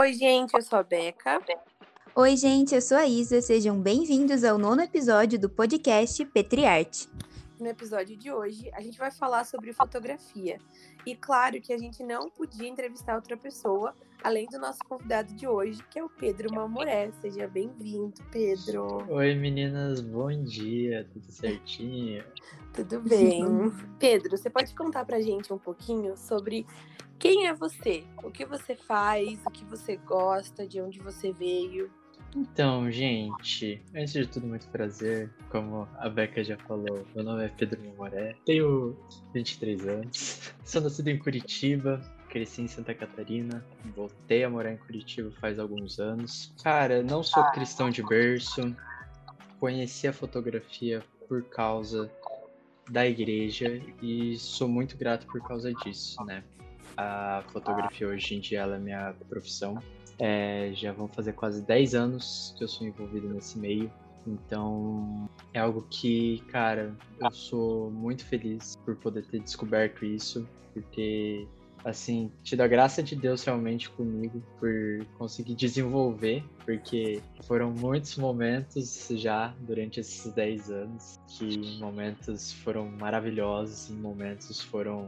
Oi, gente, eu sou a Beca. Oi, gente, eu sou a Isa. Sejam bem-vindos ao nono episódio do podcast Petriarte. No episódio de hoje, a gente vai falar sobre fotografia. E claro que a gente não podia entrevistar outra pessoa, além do nosso convidado de hoje, que é o Pedro Mamoré. Seja bem-vindo, Pedro. Oi, meninas, bom dia, tudo certinho? Tudo bem. Pedro, você pode contar pra gente um pouquinho sobre quem é você? O que você faz? O que você gosta? De onde você veio? Então, gente, antes de tudo, muito prazer. Como a Beca já falou, meu nome é Pedro Mamoré, tenho 23 anos, sou nascido em Curitiba, cresci em Santa Catarina, voltei a morar em Curitiba faz alguns anos. Cara, não sou cristão de berço, conheci a fotografia por causa da igreja e sou muito grato por causa disso, né? A fotografia hoje em dia ela é minha profissão. É, já vão fazer quase 10 anos que eu sou envolvido nesse meio. Então é algo que, cara, eu sou muito feliz por poder ter descoberto isso, por ter, assim, tido a graça de Deus realmente comigo, por conseguir desenvolver, porque foram muitos momentos já durante esses 10 anos que momentos foram maravilhosos e momentos foram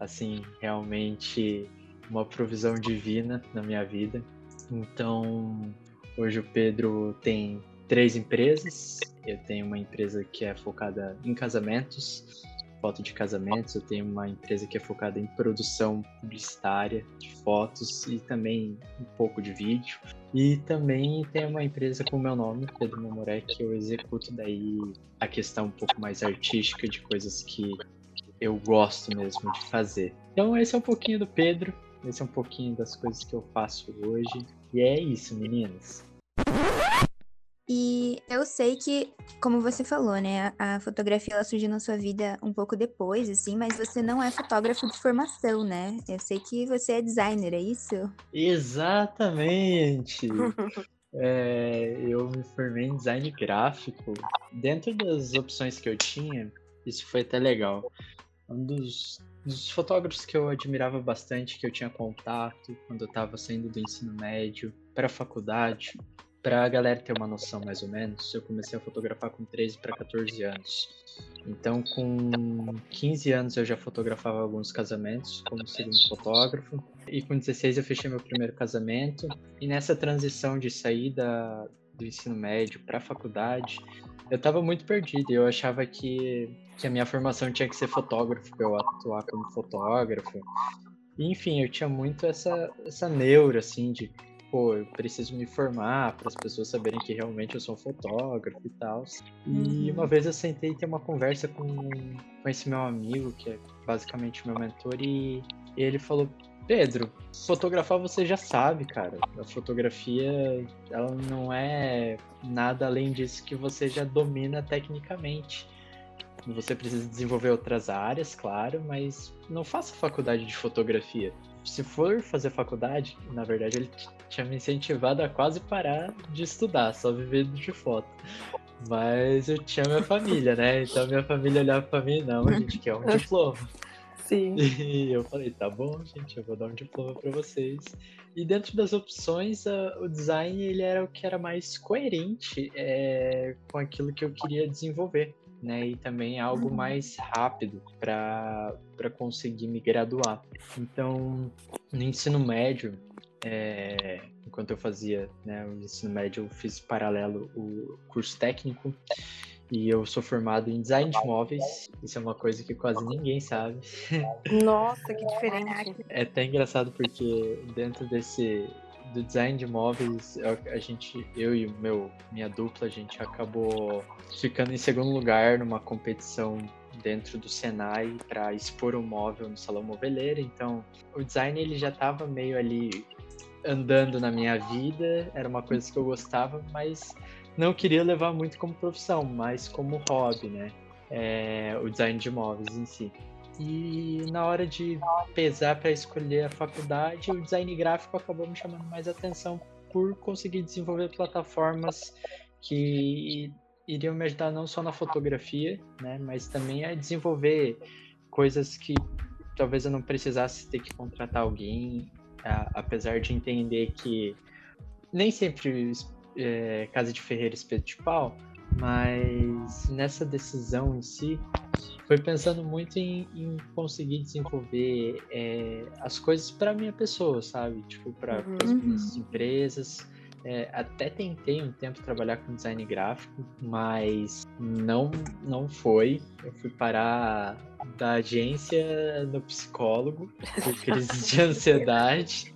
assim, realmente uma provisão divina na minha vida. Então, hoje o Pedro tem três empresas. Eu tenho uma empresa que é focada em casamentos, foto de casamentos. Eu tenho uma empresa que é focada em produção publicitária de fotos e também um pouco de vídeo. E também tem uma empresa com o meu nome, Pedro Mamoré, que eu executo daí a questão um pouco mais artística de coisas que eu gosto mesmo de fazer. Então esse é um pouquinho do Pedro, esse é um pouquinho das coisas que eu faço hoje. E é isso, meninas. E eu sei que, como você falou, né, a fotografia ela surgiu na sua vida um pouco depois, assim, mas você não é fotógrafo de formação, né? Eu sei que você é designer, é isso? Exatamente! é, eu me formei em design gráfico. Dentro das opções que eu tinha, isso foi até legal um dos, dos fotógrafos que eu admirava bastante, que eu tinha contato quando eu estava saindo do ensino médio para a faculdade. Para a galera ter uma noção mais ou menos, eu comecei a fotografar com 13 para 14 anos. Então, com 15 anos eu já fotografava alguns casamentos como segundo fotógrafo. E com 16 eu fechei meu primeiro casamento. E nessa transição de sair do ensino médio para a faculdade, eu estava muito perdido. Eu achava que que a minha formação tinha que ser fotógrafo, eu atuar como fotógrafo. E, enfim, eu tinha muito essa, essa neura, assim, de, pô, eu preciso me formar para as pessoas saberem que realmente eu sou um fotógrafo e tal. E uhum. uma vez eu sentei ter uma conversa com, com esse meu amigo, que é basicamente meu mentor, e, e ele falou, Pedro, fotografar você já sabe, cara. A fotografia, ela não é nada além disso que você já domina tecnicamente. Você precisa desenvolver outras áreas, claro, mas não faça faculdade de fotografia. Se for fazer faculdade, na verdade ele tinha me incentivado a quase parar de estudar, só viver de foto. Mas eu tinha minha família, né? Então minha família olhava pra mim, não, a gente quer um diploma. Sim. E eu falei, tá bom, gente, eu vou dar um diploma para vocês. E dentro das opções, o design ele era o que era mais coerente é, com aquilo que eu queria desenvolver né? E também algo uhum. mais rápido para conseguir me graduar. Então, no ensino médio, é, enquanto eu fazia né, o ensino médio, eu fiz paralelo o curso técnico e eu sou formado em design de móveis. Isso é uma coisa que quase ninguém sabe. Nossa, que diferente. É até engraçado porque dentro desse do design de móveis, a gente, eu e meu minha dupla, a gente acabou ficando em segundo lugar numa competição dentro do Senai para expor um móvel no salão moveleiro. Então, o design ele já estava meio ali andando na minha vida, era uma coisa que eu gostava, mas não queria levar muito como profissão, mas como hobby, né? É, o design de móveis em si. E na hora de pesar para escolher a faculdade, o design gráfico acabou me chamando mais atenção por conseguir desenvolver plataformas que iriam me ajudar não só na fotografia, né, mas também a desenvolver coisas que talvez eu não precisasse ter que contratar alguém a, apesar de entender que nem sempre é, casa de ferreiro espeto de pau, mas nessa decisão em si, foi pensando muito em, em conseguir desenvolver é, as coisas para minha pessoa, sabe? Tipo, para uhum. as minhas empresas. É, até tentei um tempo trabalhar com design gráfico, mas não, não foi. Eu fui parar da agência no psicólogo por crise de ansiedade.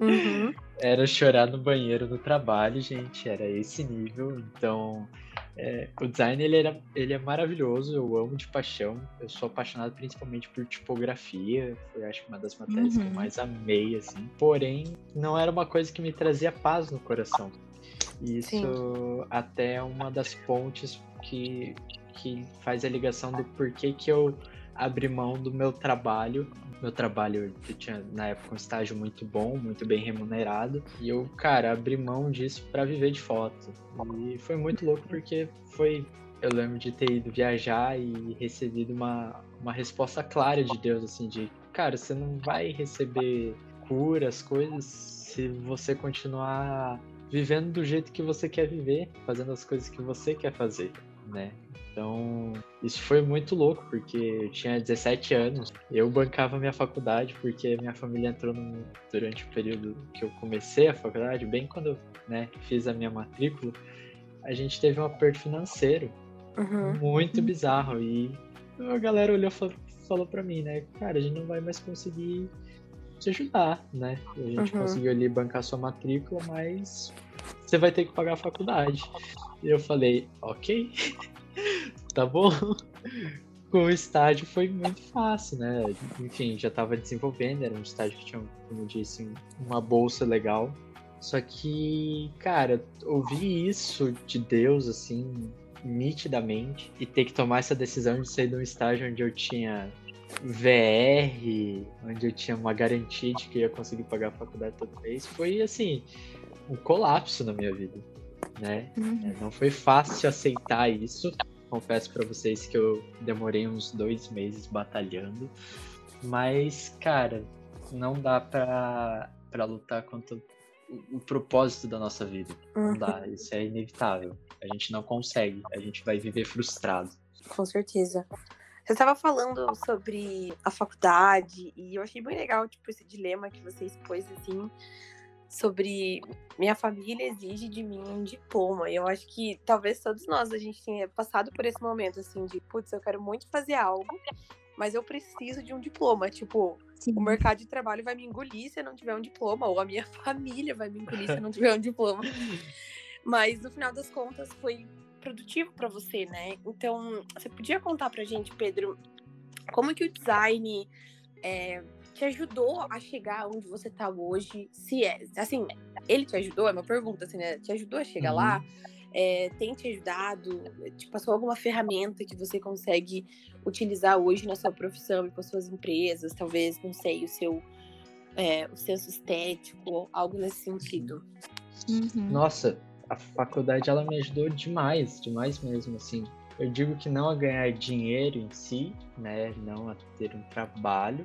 Uhum. Era chorar no banheiro no trabalho, gente. Era esse nível. Então, é, o design ele, era, ele é maravilhoso, eu amo de paixão. Eu sou apaixonado principalmente por tipografia, foi acho que uma das matérias uhum. que eu uhum. mais amei, assim. Porém, não era uma coisa que me trazia paz no coração. Isso Sim. até é uma das pontes que, que faz a ligação do porquê que eu abri mão do meu trabalho meu trabalho, eu tinha na época um estágio muito bom, muito bem remunerado, e eu, cara, abri mão disso para viver de foto. E foi muito louco porque foi eu lembro de ter ido viajar e recebido uma, uma resposta clara de Deus, assim, de, cara, você não vai receber cura, as coisas, se você continuar vivendo do jeito que você quer viver, fazendo as coisas que você quer fazer, né? Então, isso foi muito louco, porque eu tinha 17 anos, eu bancava minha faculdade, porque minha família entrou no, durante o período que eu comecei a faculdade, bem quando eu né, fiz a minha matrícula, a gente teve um aperto financeiro uhum. muito bizarro. E a galera olhou e falou pra mim, né? Cara, a gente não vai mais conseguir te ajudar, né? A gente uhum. conseguiu ali bancar sua matrícula, mas você vai ter que pagar a faculdade. E eu falei, ok. tá bom? Com o estágio foi muito fácil, né? Enfim, já estava desenvolvendo, era um estágio que tinha, como eu disse, uma bolsa legal. Só que, cara, ouvir isso de Deus, assim, nitidamente, e ter que tomar essa decisão de sair de um estágio onde eu tinha VR, onde eu tinha uma garantia de que ia conseguir pagar a faculdade todo mês, foi, assim, um colapso na minha vida né? Uhum. Não foi fácil aceitar isso. Confesso para vocês que eu demorei uns dois meses batalhando. Mas, cara, não dá pra, pra lutar contra o, o propósito da nossa vida. Não dá, uhum. isso é inevitável. A gente não consegue, a gente vai viver frustrado. Com certeza. Você estava falando sobre a faculdade e eu achei bem legal, tipo, esse dilema que você expôs, assim, sobre minha família exige de mim um diploma. E eu acho que talvez todos nós a gente tenha passado por esse momento assim de, putz, eu quero muito fazer algo, mas eu preciso de um diploma. Tipo, Sim. o mercado de trabalho vai me engolir se eu não tiver um diploma, ou a minha família vai me engolir se eu não tiver um diploma. Mas no final das contas foi produtivo para você, né? Então, você podia contar pra gente, Pedro, como que o design é, te ajudou a chegar onde você tá hoje? Se é, assim, ele te ajudou? É uma pergunta, assim, né? Te ajudou a chegar uhum. lá? É, tem te ajudado? Te passou alguma ferramenta que você consegue utilizar hoje na sua profissão e com as suas empresas? Talvez, não sei, o seu é, o senso estético, algo nesse sentido. Uhum. Nossa, a faculdade ela me ajudou demais, demais mesmo, assim. Eu digo que não a ganhar dinheiro em si, né, não a ter um trabalho,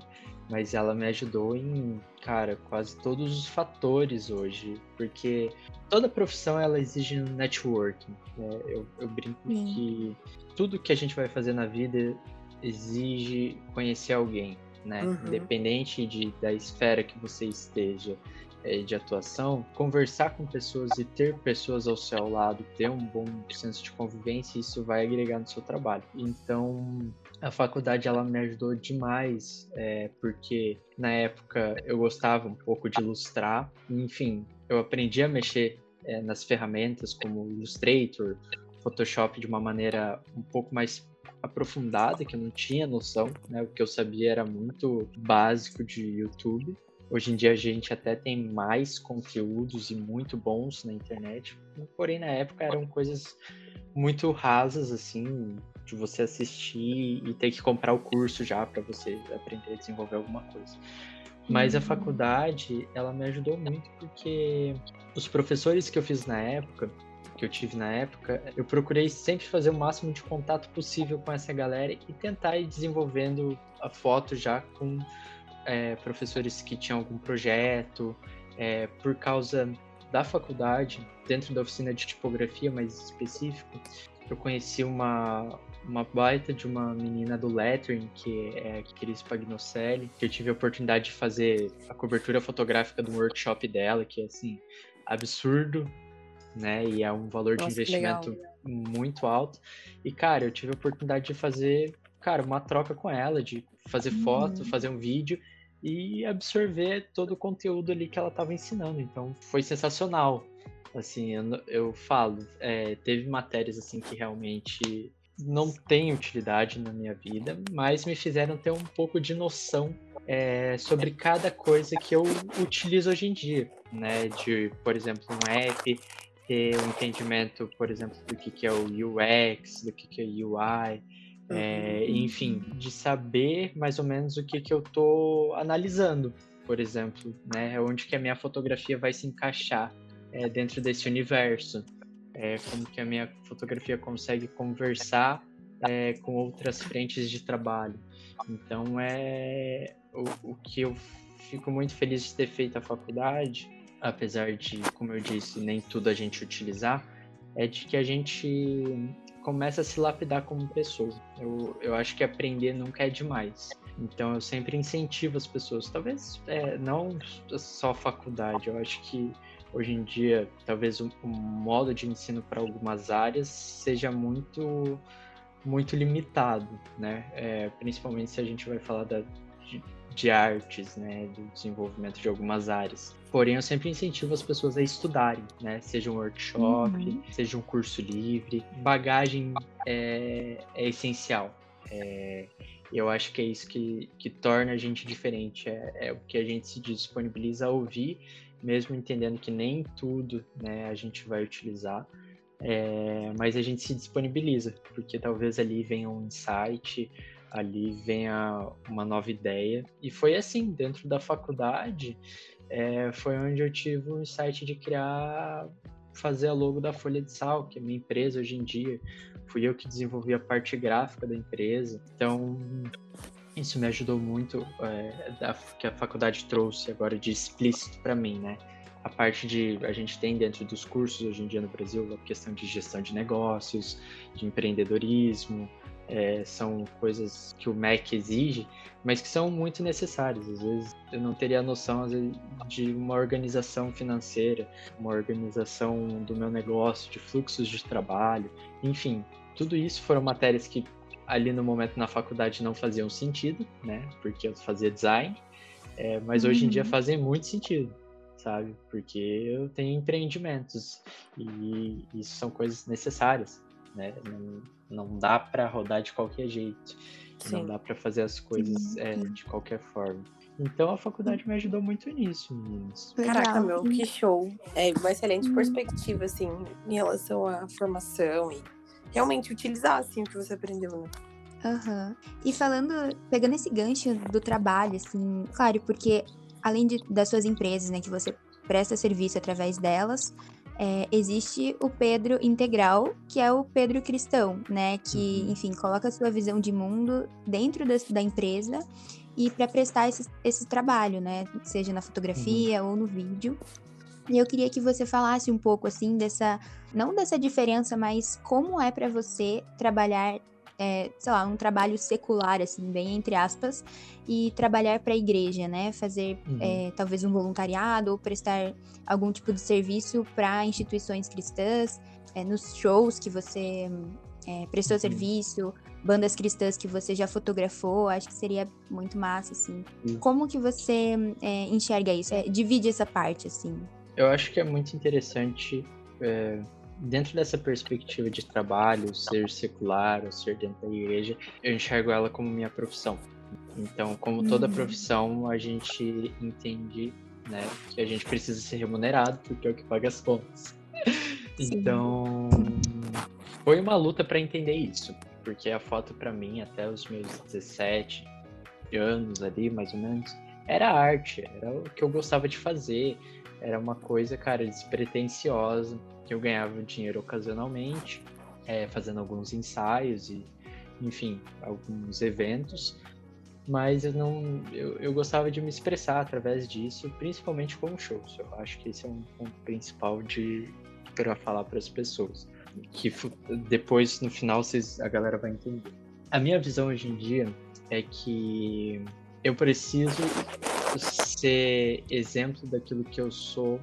mas ela me ajudou em, cara, quase todos os fatores hoje, porque toda profissão ela exige networking. Né? Eu, eu brinco Sim. que tudo que a gente vai fazer na vida exige conhecer alguém, né? Uhum. Independente de, da esfera que você esteja é, de atuação, conversar com pessoas e ter pessoas ao seu lado, ter um bom senso de convivência, isso vai agregar no seu trabalho. Então, a faculdade ela me ajudou demais, é, porque na época eu gostava um pouco de ilustrar, enfim, eu aprendi a mexer é, nas ferramentas como Illustrator, Photoshop de uma maneira um pouco mais aprofundada, que eu não tinha noção, né? O que eu sabia era muito básico de YouTube. Hoje em dia a gente até tem mais conteúdos e muito bons na internet, porém na época eram coisas muito rasas assim, de você assistir e ter que comprar o curso já para você aprender a desenvolver alguma coisa. Mas a uhum. faculdade, ela me ajudou muito porque os professores que eu fiz na época, que eu tive na época, eu procurei sempre fazer o máximo de contato possível com essa galera e tentar ir desenvolvendo a foto já com é, professores que tinham algum projeto, é, por causa da faculdade, dentro da oficina de tipografia mais específico, eu conheci uma, uma baita de uma menina do lettering, que é a Cris Pagnocelli, que eu tive a oportunidade de fazer a cobertura fotográfica do workshop dela, que é assim, absurdo, né? E é um valor Nossa, de investimento legal. muito alto. E, cara, eu tive a oportunidade de fazer, cara, uma troca com ela, de fazer foto, uhum. fazer um vídeo e absorver todo o conteúdo ali que ela estava ensinando. Então, foi sensacional. Assim, eu, eu falo, é, teve matérias assim que realmente não têm utilidade na minha vida, mas me fizeram ter um pouco de noção é, sobre cada coisa que eu utilizo hoje em dia, né? De, por exemplo, um app, ter um entendimento, por exemplo, do que, que é o UX, do que, que é o UI, é, uhum. enfim, de saber mais ou menos o que, que eu estou analisando, por exemplo, né? Onde que a minha fotografia vai se encaixar é, dentro desse universo. É, como que a minha fotografia consegue conversar é, com outras frentes de trabalho. Então é o, o que eu fico muito feliz de ter feito a faculdade, apesar de, como eu disse, nem tudo a gente utilizar, é de que a gente começa a se lapidar como pessoa. Eu, eu acho que aprender nunca é demais. Então eu sempre incentivo as pessoas, talvez é, não só faculdade, eu acho que hoje em dia talvez o, o modo de ensino para algumas áreas seja muito muito limitado, né? É, principalmente se a gente vai falar da, de, de artes, né, do desenvolvimento de algumas áreas. Porém, eu sempre incentivo as pessoas a estudarem, né? Seja um workshop, uhum. seja um curso livre. Bagagem é, é essencial. É, eu acho que é isso que, que torna a gente diferente. É, é, o que a gente se disponibiliza a ouvir, mesmo entendendo que nem tudo né, a gente vai utilizar. É, mas a gente se disponibiliza, porque talvez ali venha um insight, ali venha uma nova ideia. E foi assim, dentro da faculdade, é, foi onde eu tive o insight de criar, fazer a logo da Folha de Sal, que é minha empresa hoje em dia. Fui eu que desenvolvi a parte gráfica da empresa. Então, isso me ajudou muito, é, da, que a faculdade trouxe agora de explícito para mim, né? A parte de a gente tem dentro dos cursos hoje em dia no Brasil a questão de gestão de negócios, de empreendedorismo, é, são coisas que o MEC exige, mas que são muito necessárias. Às vezes eu não teria noção vezes, de uma organização financeira, uma organização do meu negócio, de fluxos de trabalho, enfim, tudo isso foram matérias que ali no momento na faculdade não faziam sentido, né? Porque eu fazia design, é, mas uhum. hoje em dia uhum. fazem muito sentido, sabe? Porque eu tenho empreendimentos e isso são coisas necessárias né? Não, não dá para rodar de qualquer jeito, Sim. não dá para fazer as coisas é, de qualquer forma. Então a faculdade me ajudou muito nisso, meninos. Caraca, meu, que show. É uma excelente hum. perspectiva, assim, em relação à formação e realmente utilizar, assim, o que você aprendeu, né? Aham. Uhum. E falando, pegando esse gancho do trabalho, assim, claro, porque além de, das suas empresas, né, que você presta serviço através delas, é, existe o Pedro integral, que é o Pedro cristão, né? Que, uhum. enfim, coloca a sua visão de mundo dentro da, da empresa e para prestar esse, esse trabalho, né? Seja na fotografia uhum. ou no vídeo. E eu queria que você falasse um pouco assim dessa, não dessa diferença, mas como é para você trabalhar é, sei lá, um trabalho secular, assim, bem entre aspas, e trabalhar para a igreja, né? Fazer uhum. é, talvez um voluntariado ou prestar algum tipo de serviço para instituições cristãs, é, nos shows que você é, prestou uhum. serviço, bandas cristãs que você já fotografou, acho que seria muito massa, assim. Uhum. Como que você é, enxerga isso? É, divide essa parte, assim. Eu acho que é muito interessante dentro dessa perspectiva de trabalho, ser secular ou ser dentro da igreja, eu enxergo ela como minha profissão. Então, como toda uhum. profissão, a gente entende né, que a gente precisa ser remunerado porque é o que paga as contas. então, foi uma luta para entender isso, porque a foto para mim até os meus 17 anos ali, mais ou menos, era arte, era o que eu gostava de fazer, era uma coisa, cara, despretensiosa que eu ganhava dinheiro ocasionalmente, é, fazendo alguns ensaios e, enfim, alguns eventos. mas eu não eu, eu gostava de me expressar através disso, principalmente com shows. Eu acho que esse é um ponto principal de para falar para as pessoas, que depois no final vocês, a galera vai entender. A minha visão hoje em dia é que eu preciso ser exemplo daquilo que eu sou,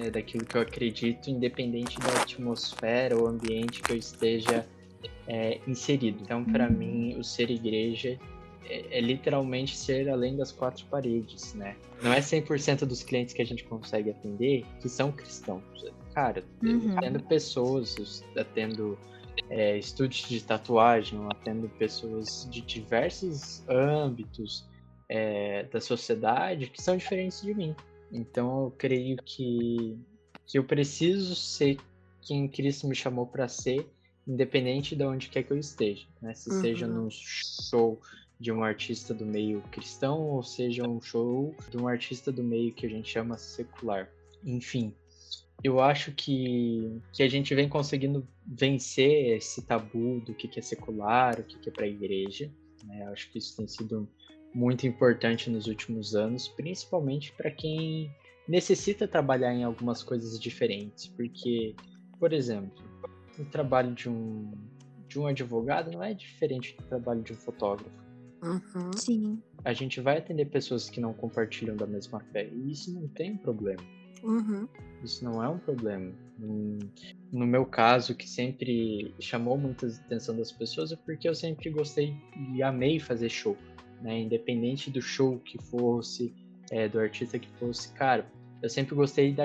é, daquilo que eu acredito, independente da atmosfera ou ambiente que eu esteja é, inserido. Então, para uhum. mim, o ser igreja é, é, literalmente ser além das quatro paredes, né? Não é 100% dos clientes que a gente consegue atender que são cristãos. Cara, uhum. tendo pessoas, atendo é, estúdios de tatuagem, atendo pessoas de diversos âmbitos é, da sociedade que são diferentes de mim. Então, eu creio que, que eu preciso ser quem Cristo me chamou para ser independente de onde quer que eu esteja, né? Se uhum. seja num show de um artista do meio cristão ou seja um show de um artista do meio que a gente chama secular. Enfim, eu acho que, que a gente vem conseguindo vencer esse tabu do que, que é secular, o que, que é para a igreja. Né? Eu acho que isso tem sido muito importante nos últimos anos, principalmente para quem necessita trabalhar em algumas coisas diferentes, porque, por exemplo, o trabalho de um, de um advogado não é diferente do trabalho de um fotógrafo. Uhum. Sim. A gente vai atender pessoas que não compartilham da mesma fé, e isso não tem problema. Uhum. Isso não é um problema. No meu caso, que sempre chamou muita atenção das pessoas, é porque eu sempre gostei e amei fazer show. Né? Independente do show que fosse, é, do artista que fosse, cara, eu sempre gostei da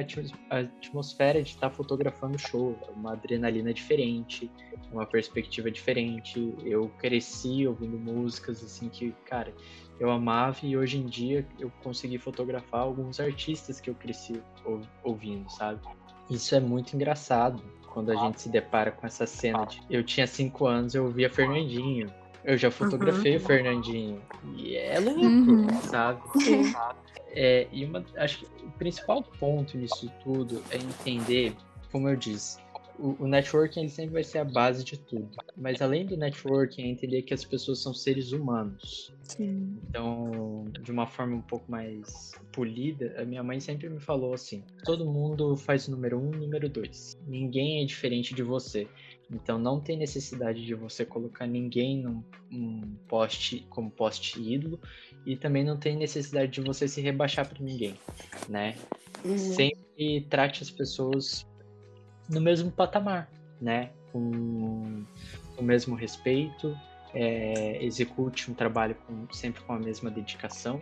atmosfera de estar fotografando show, uma adrenalina diferente, uma perspectiva diferente. Eu cresci ouvindo músicas assim que, cara, eu amava e hoje em dia eu consegui fotografar alguns artistas que eu cresci ouvindo, sabe? Isso é muito engraçado quando a gente se depara com essa cena de eu tinha cinco anos, eu ouvia Fernandinho. Eu já fotografei uhum. o Fernandinho. E é louco, uhum. sabe? É, e uma, acho que o principal ponto nisso tudo é entender, como eu disse, o, o networking ele sempre vai ser a base de tudo. Mas além do networking, é entender que as pessoas são seres humanos. Sim. Então, de uma forma um pouco mais polida, a minha mãe sempre me falou assim: todo mundo faz número um, número dois. Ninguém é diferente de você. Então não tem necessidade de você colocar ninguém num, num poste como poste ídolo e também não tem necessidade de você se rebaixar para ninguém, né? Uhum. Sempre trate as pessoas no mesmo patamar, né? Com o mesmo respeito, é, execute um trabalho com, sempre com a mesma dedicação,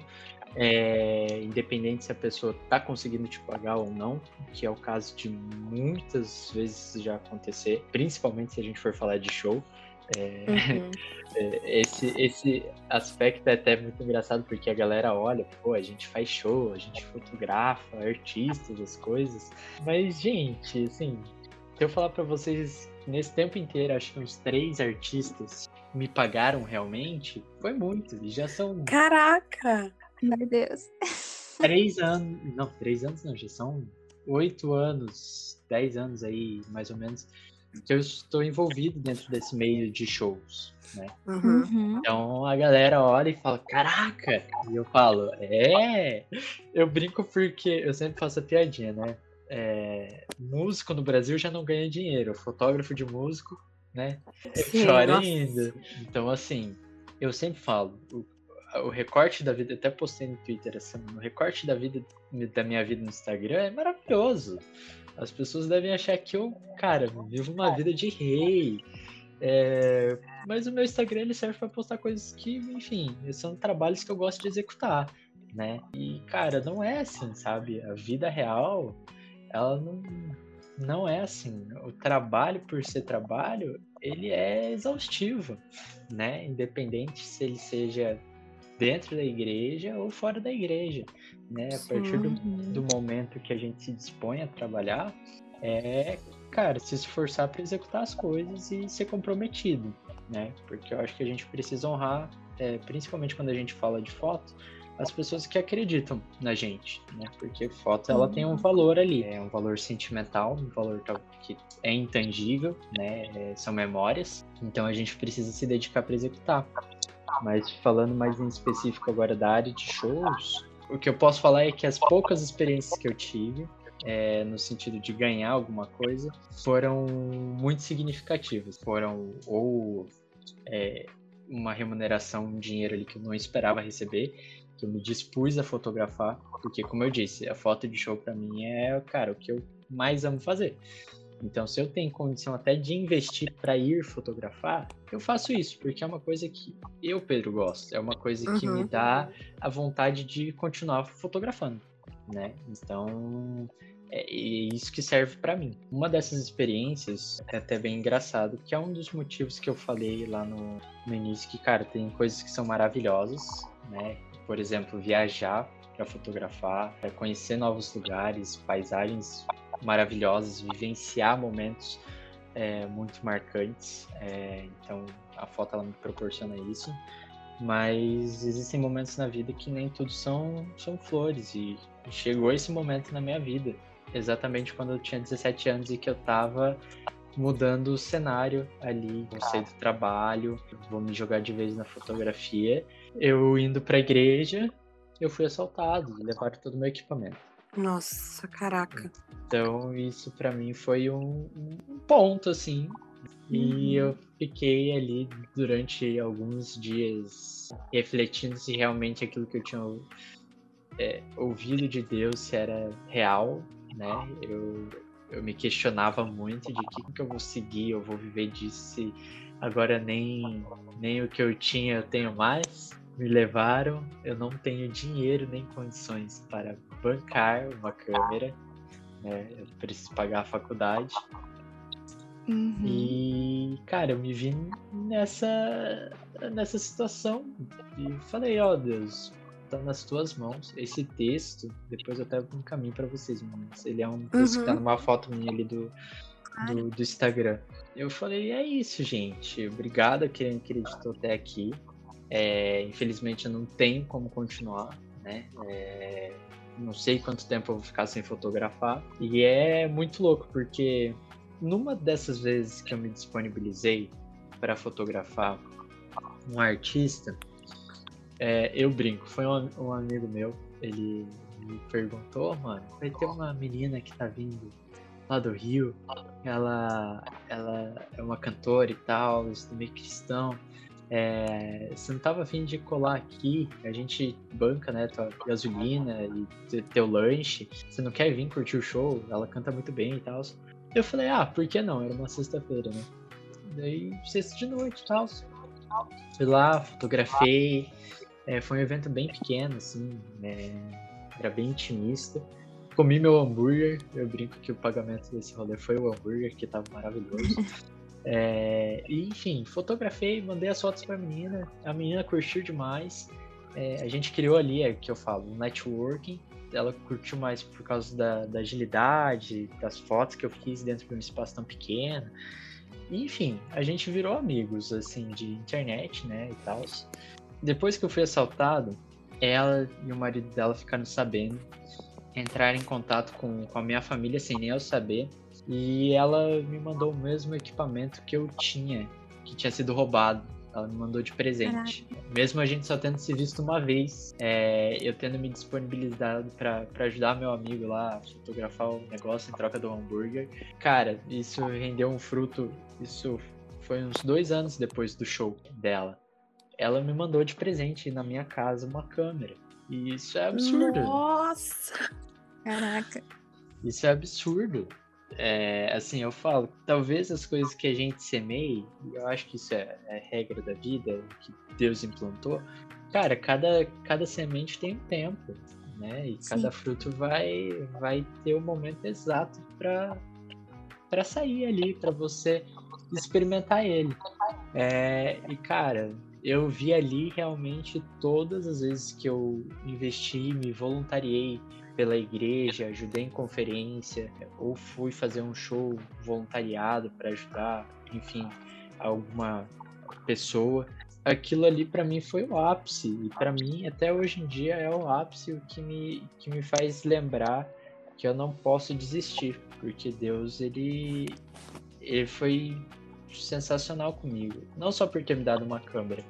é, independente se a pessoa está conseguindo te pagar ou não, que é o caso de muitas vezes já acontecer, principalmente se a gente for falar de show. É, uhum. É, esse, esse aspecto é até muito engraçado porque a galera olha, pô, a gente faz show, a gente fotografa artistas, as coisas. Mas, gente, assim, se eu falar para vocês nesse tempo inteiro, acho que uns três artistas me pagaram realmente, foi muito. E já são. Caraca! Meu Deus. Três anos. Não, três anos não, já são oito anos, dez anos aí, mais ou menos, que eu estou envolvido dentro desse meio de shows, né? Uhum. Então a galera olha e fala, caraca! E eu falo, é! Eu brinco porque eu sempre faço a piadinha, né? É, músico no Brasil já não ganha dinheiro, fotógrafo de músico, né? É pior ainda. Então, assim, eu sempre falo, o, recorte da vida, até postei no Twitter essa semana, o recorte da vida da minha vida no Instagram é maravilhoso. As pessoas devem achar que eu, cara, vivo uma vida de rei. É, mas o meu Instagram ele serve para postar coisas que, enfim, são trabalhos que eu gosto de executar, né? E, cara, não é assim, sabe? A vida real, ela não, não é assim. O trabalho por ser trabalho, ele é exaustivo, né? Independente se ele seja dentro da igreja ou fora da igreja, né? A partir do, do momento que a gente se dispõe a trabalhar, é, cara, se esforçar para executar as coisas e ser comprometido, né? Porque eu acho que a gente precisa honrar, é, principalmente quando a gente fala de foto, as pessoas que acreditam na gente, né? Porque foto ela tem um valor ali, é um valor sentimental, um valor que é intangível, né? É, são memórias. Então a gente precisa se dedicar para executar. Mas falando mais em específico agora da área de shows, o que eu posso falar é que as poucas experiências que eu tive, é, no sentido de ganhar alguma coisa, foram muito significativas. Foram ou é, uma remuneração, um dinheiro ali que eu não esperava receber, que eu me dispus a fotografar, porque como eu disse, a foto de show para mim é, cara, o que eu mais amo fazer. Então, se eu tenho condição até de investir para ir fotografar, eu faço isso, porque é uma coisa que eu, Pedro, gosto. É uma coisa que uhum. me dá a vontade de continuar fotografando, né? Então, é isso que serve para mim. Uma dessas experiências é até bem engraçado, que é um dos motivos que eu falei lá no, no início, que, cara, tem coisas que são maravilhosas, né? Por exemplo, viajar para fotografar, para conhecer novos lugares, paisagens maravilhosas, vivenciar momentos é, muito marcantes. É, então a foto ela me proporciona isso. Mas existem momentos na vida que nem tudo são, são flores. E chegou esse momento na minha vida, exatamente quando eu tinha 17 anos e que eu tava mudando o cenário ali. Eu saí do trabalho, vou me jogar de vez na fotografia. Eu indo pra igreja, eu fui assaltado, levaram todo o meu equipamento. Nossa, caraca. Então, isso para mim foi um, um, ponto, assim. E uhum. eu fiquei ali durante alguns dias refletindo se realmente aquilo que eu tinha é, ouvido de Deus se era real, né? Eu, eu me questionava muito de que, que eu vou seguir, eu vou viver disso se agora nem, nem o que eu tinha eu tenho mais me levaram. Eu não tenho dinheiro nem condições para bancar uma câmera, né? Eu preciso pagar a faculdade. Uhum. E, cara, eu me vi nessa, nessa situação e falei: Ó, oh, Deus, tá nas tuas mãos. Esse texto, depois eu até um caminho para vocês, meninas. Ele é um texto uhum. que tá uhum. numa foto minha ali do, do, do, Instagram. Eu falei: é isso, gente. Obrigado a quem acreditou até aqui. É, infelizmente eu não tenho como continuar, né? É, não sei quanto tempo eu vou ficar sem fotografar. E é muito louco, porque numa dessas vezes que eu me disponibilizei para fotografar um artista, é, eu brinco, foi um, um, amigo meu, ele me perguntou, mano, vai ter uma menina que tá vindo lá do Rio, ela, ela é uma cantora e tal, meio cristão, é, você não tava afim de colar aqui, a gente banca, né, tua gasolina e teu lanche, você não quer vir curtir o show? Ela canta muito bem e tal. Eu falei, ah, por que não? Era uma sexta-feira, né? Daí, sexta de noite e tal. Fui lá, fotografei. É, foi um evento bem pequeno, assim, é, era bem intimista. Comi meu hambúrguer, eu brinco que o pagamento desse rolê foi o hambúrguer, que tava maravilhoso. É, enfim, fotografei, mandei as fotos pra menina, a menina curtiu demais. É, a gente criou ali, é que eu falo, um networking. Ela curtiu mais por causa da, da, agilidade, das fotos que eu fiz dentro de um espaço tão pequeno. Enfim, a gente virou amigos, assim, de internet, né, e tal. Depois que eu fui assaltado, ela e o marido dela ficaram sabendo, entraram em contato com, com a minha família sem nem eu saber e ela me mandou o mesmo equipamento que eu tinha, que tinha sido roubado. Ela me mandou de presente. Caraca. Mesmo a gente só tendo se visto uma vez, é, eu tendo me disponibilizado para ajudar meu amigo lá a fotografar o negócio em troca do hambúrguer. Cara, isso rendeu um fruto. Isso foi uns dois anos depois do show dela. Ela me mandou de presente na minha casa uma câmera. E isso é absurdo. Nossa! Caraca. Isso é absurdo. É, assim, eu falo, talvez as coisas que a gente semeie, eu acho que isso é, é regra da vida, que Deus implantou, cara, cada, cada semente tem um tempo, né? E Sim. cada fruto vai, vai ter o um momento exato para para sair ali, para você experimentar ele. É, e cara, eu vi ali realmente todas as vezes que eu investi, me voluntariei, pela igreja, ajudei em conferência, ou fui fazer um show voluntariado para ajudar, enfim, alguma pessoa. Aquilo ali para mim foi o ápice e para mim até hoje em dia é o ápice o que me que me faz lembrar que eu não posso desistir, porque Deus ele ele foi sensacional comigo, não só por ter me dado uma câmera,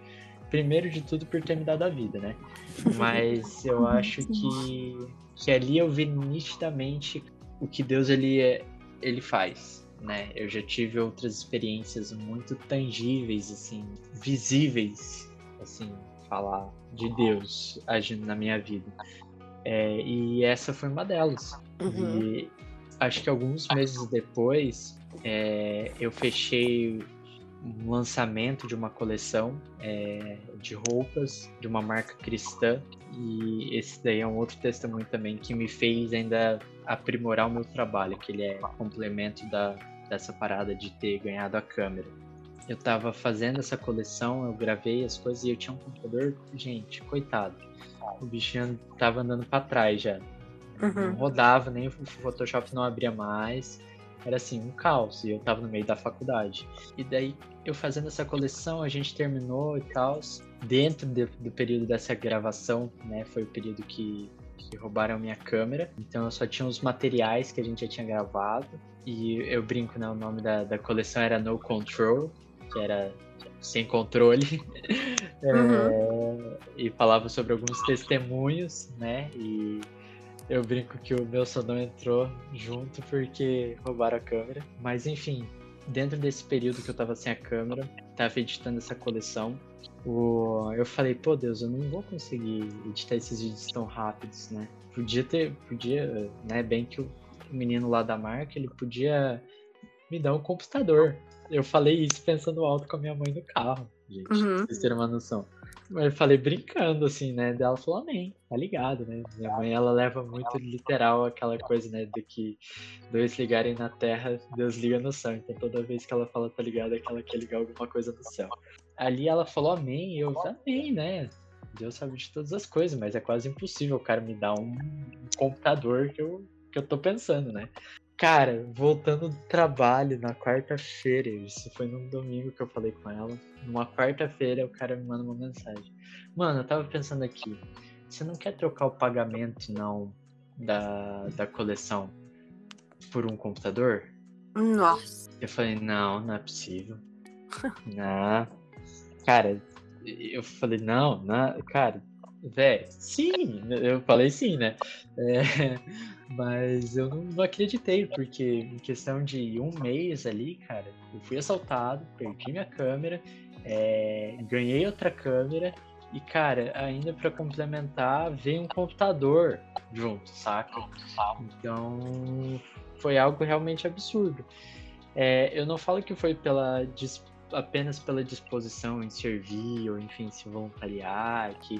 primeiro de tudo por ter me dado a vida, né? Mas eu acho que, que ali eu vi nitidamente o que Deus ele, é, ele faz, né? Eu já tive outras experiências muito tangíveis, assim, visíveis, assim, falar de Deus agindo na minha vida. É, e essa foi uma delas. Uhum. E acho que alguns meses depois é, eu fechei um lançamento de uma coleção é, de roupas de uma marca cristã e esse daí é um outro testemunho também que me fez ainda aprimorar o meu trabalho, que ele é complemento da, dessa parada de ter ganhado a câmera. Eu tava fazendo essa coleção, eu gravei as coisas e eu tinha um computador, gente, coitado. O bichinho tava andando para trás já. Uhum. Não rodava, nem o Photoshop não abria mais era assim, um caos, e eu tava no meio da faculdade. E daí, eu fazendo essa coleção, a gente terminou e tal. Dentro de, do período dessa gravação, né, foi o período que, que roubaram a minha câmera. Então eu só tinha os materiais que a gente já tinha gravado. E eu brinco, né, o nome da, da coleção era No Control, que era sem controle. Uhum. é, e falava sobre alguns testemunhos, né, e eu brinco que o meu não entrou junto porque roubaram a câmera. Mas enfim, dentro desse período que eu tava sem a câmera, tava editando essa coleção, o... eu falei, pô Deus, eu não vou conseguir editar esses vídeos tão rápidos, né? Podia ter, podia, né, bem que o menino lá da marca, ele podia me dar um computador. Eu falei isso pensando alto com a minha mãe no carro, gente, uhum. pra vocês terem uma noção. Eu falei brincando, assim, né? Ela falou amém, tá ligado, né? Minha mãe, ela leva muito literal aquela coisa, né? De que dois ligarem na terra, Deus liga no céu. Então toda vez que ela fala tá ligado, é que ela quer ligar alguma coisa no céu. Ali ela falou amém, e eu amém, né? Deus sabe de todas as coisas, mas é quase impossível o cara me dar um computador que eu, que eu tô pensando, né? Cara, voltando do trabalho na quarta-feira, isso foi num domingo que eu falei com ela. Numa quarta-feira, o cara me manda uma mensagem. Mano, eu tava pensando aqui, você não quer trocar o pagamento, não, da, da coleção por um computador? Nossa. Eu falei, não, não é possível. não. Cara, eu falei, não, não, cara, velho, sim, eu falei sim, né? É, mas eu não acreditei, porque em questão de um mês ali, cara, eu fui assaltado, perdi minha câmera, é, ganhei outra câmera e, cara, ainda para complementar, veio um computador junto, saca? Então foi algo realmente absurdo. É, eu não falo que foi pela apenas pela disposição em servir ou enfim se voluntariar, que...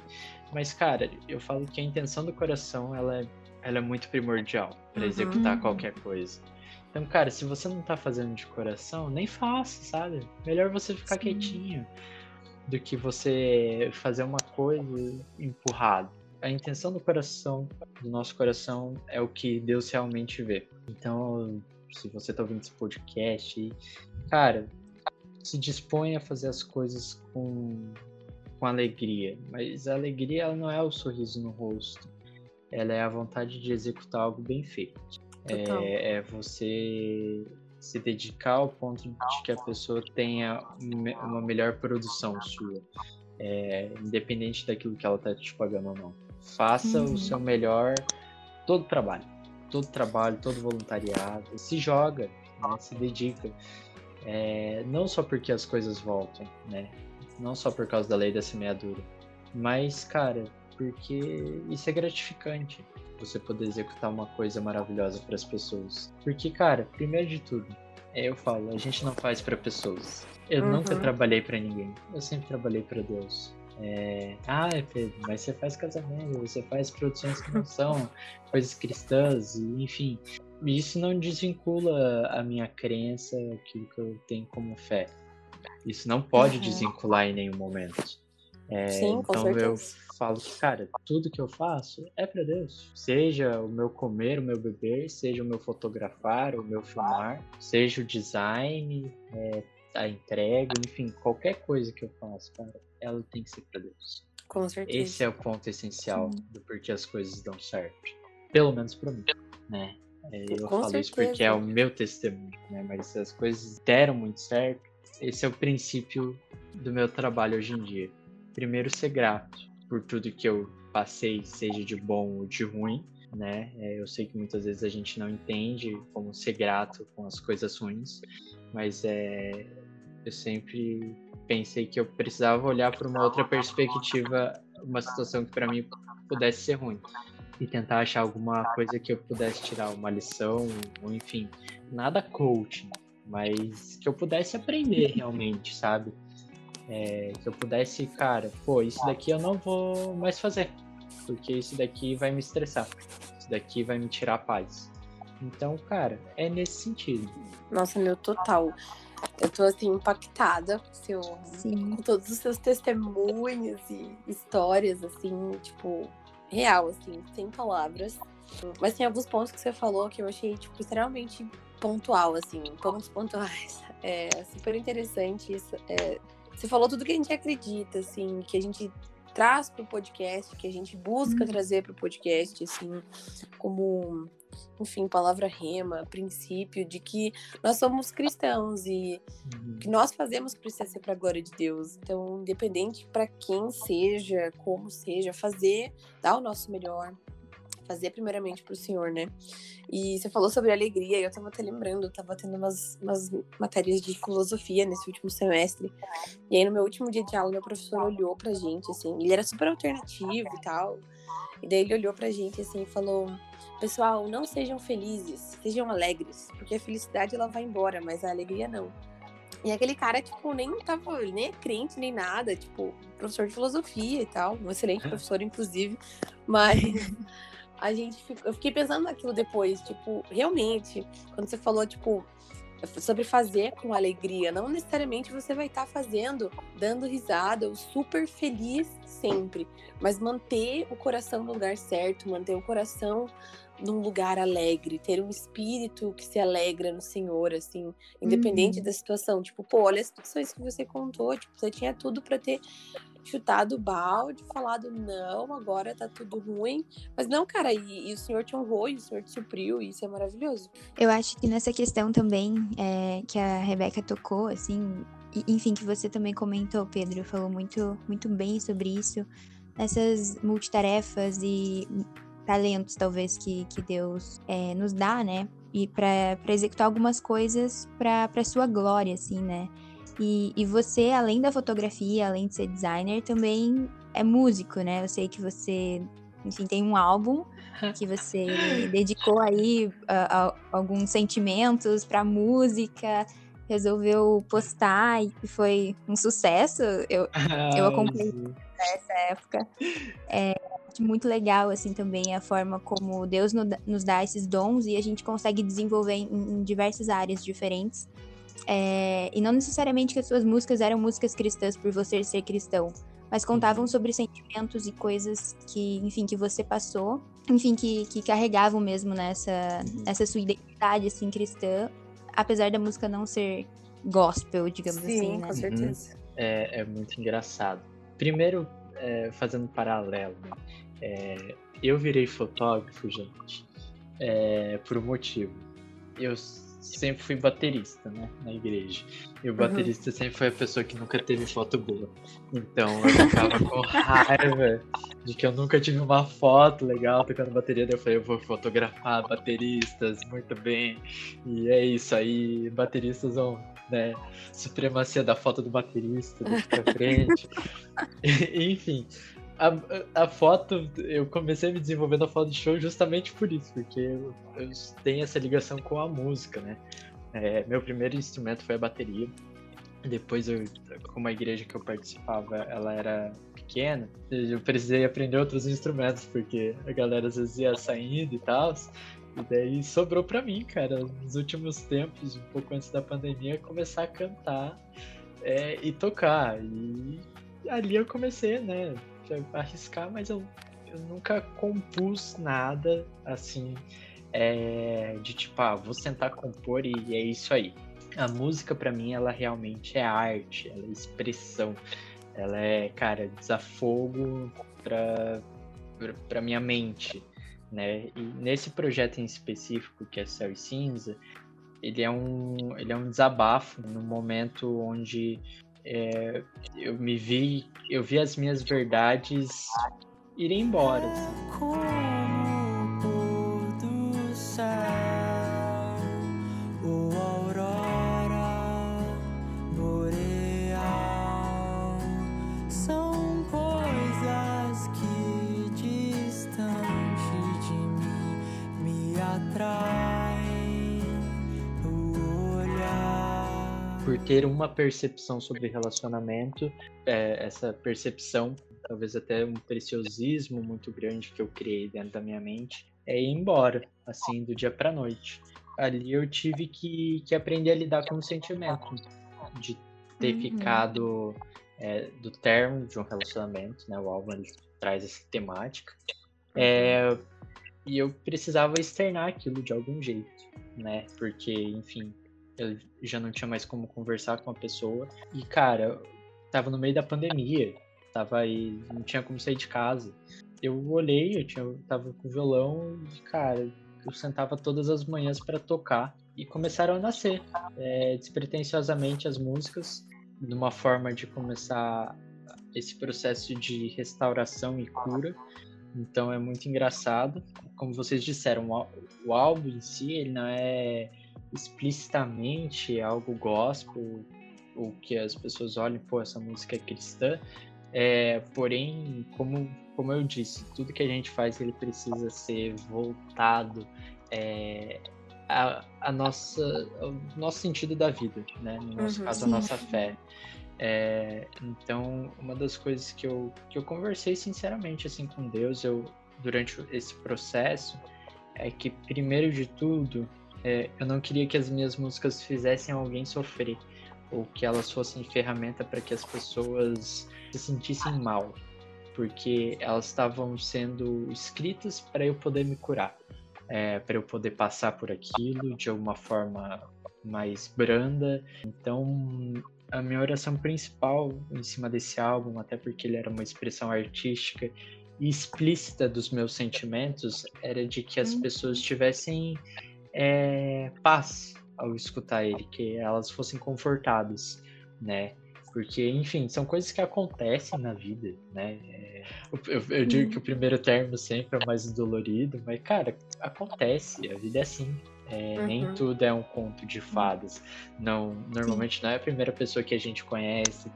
mas cara, eu falo que a intenção do coração ela é ela é muito primordial para uhum. executar qualquer coisa. Então, cara, se você não tá fazendo de coração, nem faça, sabe? Melhor você ficar Sim. quietinho do que você fazer uma coisa empurrado. A intenção do coração, do nosso coração, é o que Deus realmente vê. Então, se você tá ouvindo esse podcast, cara, se dispõe a fazer as coisas com, com alegria. Mas a alegria ela não é o sorriso no rosto ela é a vontade de executar algo bem feito. É, é, você se dedicar ao ponto de que a pessoa tenha uma melhor produção sua, é, independente daquilo que ela está te pagando ou não. Faça uhum. o seu melhor todo trabalho, todo trabalho, todo voluntariado, se joga, né, se dedica. É, não só porque as coisas voltam, né? Não só por causa da lei da semeadura, mas, cara, porque isso é gratificante você poder executar uma coisa maravilhosa para as pessoas. Porque, cara, primeiro de tudo, é, eu falo, a gente não faz para pessoas. Eu uhum. nunca trabalhei para ninguém. Eu sempre trabalhei para Deus. É... Ah, Pedro, mas você faz casamento, você faz produções que não são coisas cristãs, e, enfim. Isso não desvincula a minha crença, aquilo que eu tenho como fé. Isso não pode uhum. desvincular em nenhum momento. É, Sim, então eu falo que, cara, tudo que eu faço é para Deus. Seja o meu comer, o meu beber, seja o meu fotografar, o meu filmar, seja o design, é, a entrega, enfim, qualquer coisa que eu faço, cara, ela tem que ser para Deus. Com certeza. Esse é o ponto essencial Sim. do porquê as coisas dão certo. Pelo menos para mim, né? É, eu Com falo certeza. isso porque é o meu testemunho, né? Mas se as coisas deram muito certo, esse é o princípio do meu trabalho hoje em dia primeiro ser grato por tudo que eu passei, seja de bom ou de ruim, né? É, eu sei que muitas vezes a gente não entende como ser grato com as coisas ruins, mas é, eu sempre pensei que eu precisava olhar por uma outra perspectiva, uma situação que para mim pudesse ser ruim e tentar achar alguma coisa que eu pudesse tirar uma lição, ou enfim, nada coaching, mas que eu pudesse aprender realmente, sabe? É, que eu pudesse, cara, pô, isso daqui eu não vou mais fazer, porque isso daqui vai me estressar, isso daqui vai me tirar a paz. Então, cara, é nesse sentido. Nossa, meu total. Eu tô assim impactada seu, com todos os seus testemunhos e histórias, assim, tipo, real, assim, sem palavras. Mas tem alguns pontos que você falou que eu achei, tipo, extremamente pontual, assim, pontos pontuais. É super interessante isso. É, você falou tudo que a gente acredita, assim, que a gente traz para o podcast, que a gente busca uhum. trazer para o podcast, assim, como enfim, palavra rema, princípio de que nós somos cristãos e uhum. que nós fazemos precisa ser para a glória de Deus. Então, independente para quem seja, como seja, fazer, dar o nosso melhor, fazer primeiramente para o Senhor, né? E você falou sobre alegria, e eu estava até lembrando, eu estava tendo umas, umas matérias de filosofia nesse último semestre. E aí, no meu último dia de aula, meu professor olhou pra gente, assim, ele era super alternativo e tal. E daí ele olhou pra gente assim e falou: Pessoal, não sejam felizes, sejam alegres, porque a felicidade ela vai embora, mas a alegria não. E aquele cara, tipo, nem tava, nem é crente, nem nada, tipo, professor de filosofia e tal, um excelente professor, inclusive, mas a gente, eu fiquei pensando naquilo depois, tipo, realmente, quando você falou, tipo, sobre fazer com alegria. Não necessariamente você vai estar tá fazendo, dando risada ou super feliz sempre, mas manter o coração no lugar certo, manter o coração num lugar alegre, ter um espírito que se alegra no Senhor, assim, independente uhum. da situação. Tipo, pô, olha as situações que você contou, tipo, você tinha tudo para ter chutado o balde, falado não, agora tá tudo ruim. Mas não, cara, e, e, o Senhor te honrou e o Senhor te supriu, e isso é maravilhoso. Eu acho que nessa questão também é, que a Rebeca tocou, assim, e, enfim, que você também comentou, Pedro, falou muito, muito bem sobre isso. Essas multitarefas e talentos, talvez, que, que Deus é, nos dá, né? E para executar algumas coisas para sua glória, assim, né? E, e você, além da fotografia, além de ser designer, também é músico, né? Eu sei que você, enfim, tem um álbum que você dedicou aí a, a, alguns sentimentos para música, resolveu postar e foi um sucesso. Eu, eu acompanhei nessa época. É muito legal, assim, também a forma como Deus nos dá esses dons e a gente consegue desenvolver em, em diversas áreas diferentes. É, e não necessariamente que as suas músicas eram músicas cristãs por você ser cristão, mas contavam uhum. sobre sentimentos e coisas que, enfim, que você passou, enfim, que, que carregavam mesmo nessa, uhum. nessa sua identidade, assim, cristã, apesar da música não ser gospel, digamos Sim, assim, né? com certeza. É, é muito engraçado. Primeiro, é, fazendo um paralelo, né? é, eu virei fotógrafo, gente, é, por um motivo. Eu sempre fui baterista, né, na igreja. E o uhum. baterista uhum. sempre foi a pessoa que nunca teve foto boa. Então eu ficava com raiva de que eu nunca tive uma foto legal tocando bateria. Daí eu falei, eu vou fotografar bateristas muito bem. E é isso aí, bateristas vão, né, supremacia da foto do baterista daqui pra frente. Enfim, a, a foto, eu comecei a me desenvolver na foto de show justamente por isso, porque eu, eu tenho essa ligação com a música, né? É, meu primeiro instrumento foi a bateria. Depois, eu, como a igreja que eu participava, ela era pequena, eu precisei aprender outros instrumentos, porque a galera às vezes ia saindo e tal. E daí sobrou para mim, cara, nos últimos tempos, um pouco antes da pandemia, começar a cantar é, e tocar. E ali eu comecei, né? Arriscar, mas eu, eu nunca compus nada assim é, de tipo, ah, vou sentar compor e é isso aí. A música para mim ela realmente é arte, ela é expressão, ela é, cara, desafogo para para minha mente, né? E nesse projeto em específico que é Céu e Cinza, ele é um ele é um desabafo no momento onde é, eu me vi, eu vi as minhas verdades irem embora. Assim. Por ter uma percepção sobre relacionamento, é, essa percepção, talvez até um preciosismo muito grande que eu criei dentro da minha mente, é ir embora, assim, do dia para noite. Ali eu tive que, que aprender a lidar com o sentimento de ter uhum. ficado é, do termo de um relacionamento, né? O álbum traz essa temática. É, e eu precisava externar aquilo de algum jeito, né? Porque, enfim, eu já não tinha mais como conversar com a pessoa. E, cara, tava no meio da pandemia, tava aí, não tinha como sair de casa. Eu olhei, eu tinha, tava com violão e, cara, eu sentava todas as manhãs para tocar. E começaram a nascer é, despretensiosamente as músicas, numa forma de começar esse processo de restauração e cura. Então é muito engraçado. Como vocês disseram, o álbum em si ele não é explicitamente algo gospel, ou que as pessoas olhem, pô, essa música é cristã. É, porém, como, como eu disse, tudo que a gente faz ele precisa ser voltado é, a, a nossa, ao nosso sentido da vida, né? No nosso uhum, caso, sim. a nossa fé. É, então, uma das coisas que eu, que eu conversei sinceramente assim com Deus eu, durante esse processo é que, primeiro de tudo, é, eu não queria que as minhas músicas fizessem alguém sofrer ou que elas fossem ferramenta para que as pessoas se sentissem mal, porque elas estavam sendo escritas para eu poder me curar, é, para eu poder passar por aquilo de alguma forma mais branda. Então, a minha oração principal em cima desse álbum, até porque ele era uma expressão artística e explícita dos meus sentimentos, era de que as uhum. pessoas tivessem é, paz ao escutar ele, que elas fossem confortadas, né? Porque, enfim, são coisas que acontecem na vida, né? É, eu, eu, digo que o primeiro termo sempre é mais dolorido, mas, cara, acontece, a vida é assim. É, uhum. Nem tudo é um conto de fadas. Não, normalmente Sim. não é a primeira pessoa que a gente conhece,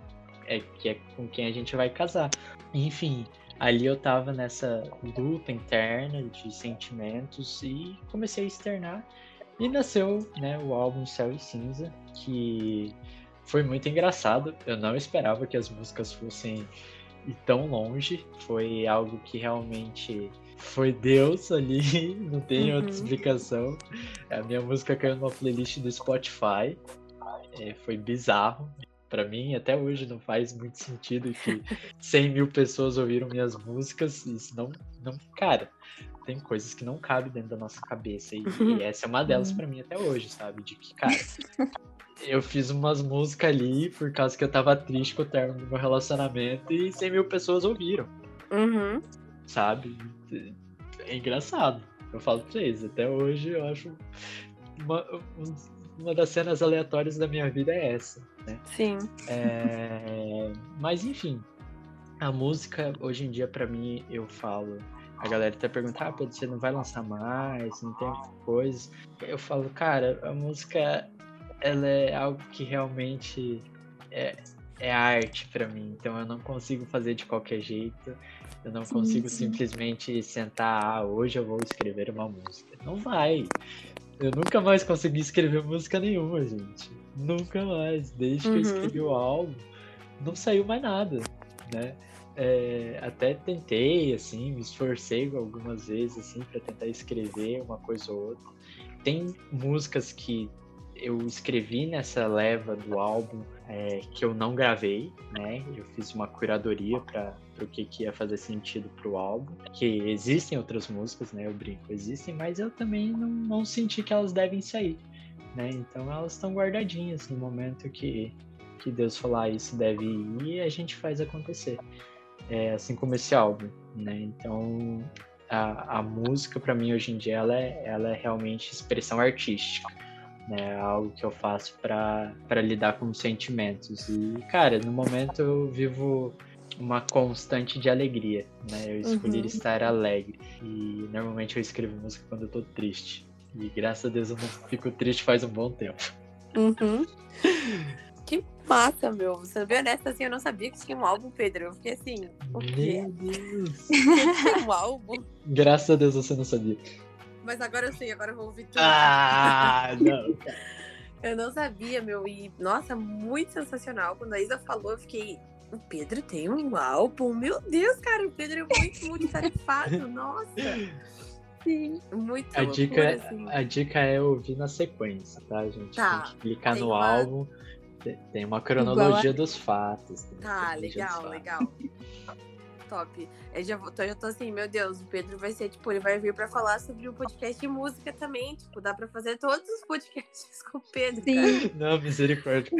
é que é com quem a gente vai casar. Enfim, ali eu tava nessa luta interna de sentimentos e comecei a externar. E nasceu né, o álbum Céu e Cinza, que foi muito engraçado. Eu não esperava que as músicas fossem ir tão longe. Foi algo que realmente foi Deus ali, não tem uhum. outra explicação. A minha música caiu numa playlist do Spotify. É, foi bizarro para mim até hoje não faz muito sentido que 100 mil pessoas ouviram minhas músicas isso não não cara tem coisas que não cabem dentro da nossa cabeça e, e essa é uma delas para mim até hoje sabe? De que cara eu fiz umas músicas ali por causa que eu tava triste com o término do meu relacionamento e 100 mil pessoas ouviram. Uhum. sabe? É engraçado eu falo pra vocês até hoje eu acho uma, uma das cenas aleatórias da minha vida é essa, né? Sim. É... Mas enfim, a música hoje em dia para mim eu falo, a galera até pergunta, ah, Pedro, você não vai lançar mais, não tem coisas. Eu falo, cara, a música ela é algo que realmente é, é arte para mim, então eu não consigo fazer de qualquer jeito. Eu não consigo sim. simplesmente sentar, ah, hoje eu vou escrever uma música. Não vai. Eu nunca mais consegui escrever música nenhuma, gente. Nunca mais. Desde uhum. que eu uhum. escrevi o álbum, não saiu mais nada, né? É, até tentei, assim, me esforcei algumas vezes, assim, para tentar escrever uma coisa ou outra. Tem músicas que eu escrevi nessa leva do álbum é, que eu não gravei, né? Eu fiz uma curadoria para o que, que ia fazer sentido para o álbum. Que existem outras músicas, né? Eu brinco, existem, mas eu também não, não senti que elas devem sair, né? Então elas estão guardadinhas no momento que, que Deus falar isso deve ir a gente faz acontecer. É, assim como esse álbum, né? Então a, a música para mim hoje em dia ela é, ela é realmente expressão artística né? É algo que eu faço para lidar com sentimentos. E, cara, no momento eu vivo uma constante de alegria, né? Eu escolhi uhum. estar alegre. E normalmente eu escrevo música quando eu tô triste. E graças a Deus eu não fico triste faz um bom tempo. Uhum. que massa, meu. Você bem honesta, assim, eu não sabia que tinha um álbum, Pedro. Eu fiquei assim, o quê? Meu Deus. um álbum? Graças a Deus você não sabia. Mas agora eu sei, agora eu vou ouvir tudo. Ah, não. eu não sabia, meu. E, nossa, muito sensacional. Quando a Isa falou, eu fiquei, o Pedro tem um álbum? Meu Deus, cara, o Pedro é muito multitarefado, nossa. Sim, muito a loucura, dica, assim. A dica é ouvir na sequência, tá, gente? Tá, tem que clicar no uma... álbum. Tem uma cronologia a... dos fatos. Tá, legal, legal. Top. Eu já, tô, já tô assim, meu Deus, o Pedro vai ser, tipo, ele vai vir pra falar sobre o podcast de música também. Tipo, dá pra fazer todos os podcasts com o Pedro. Sim. Cara. Não, misericórdia.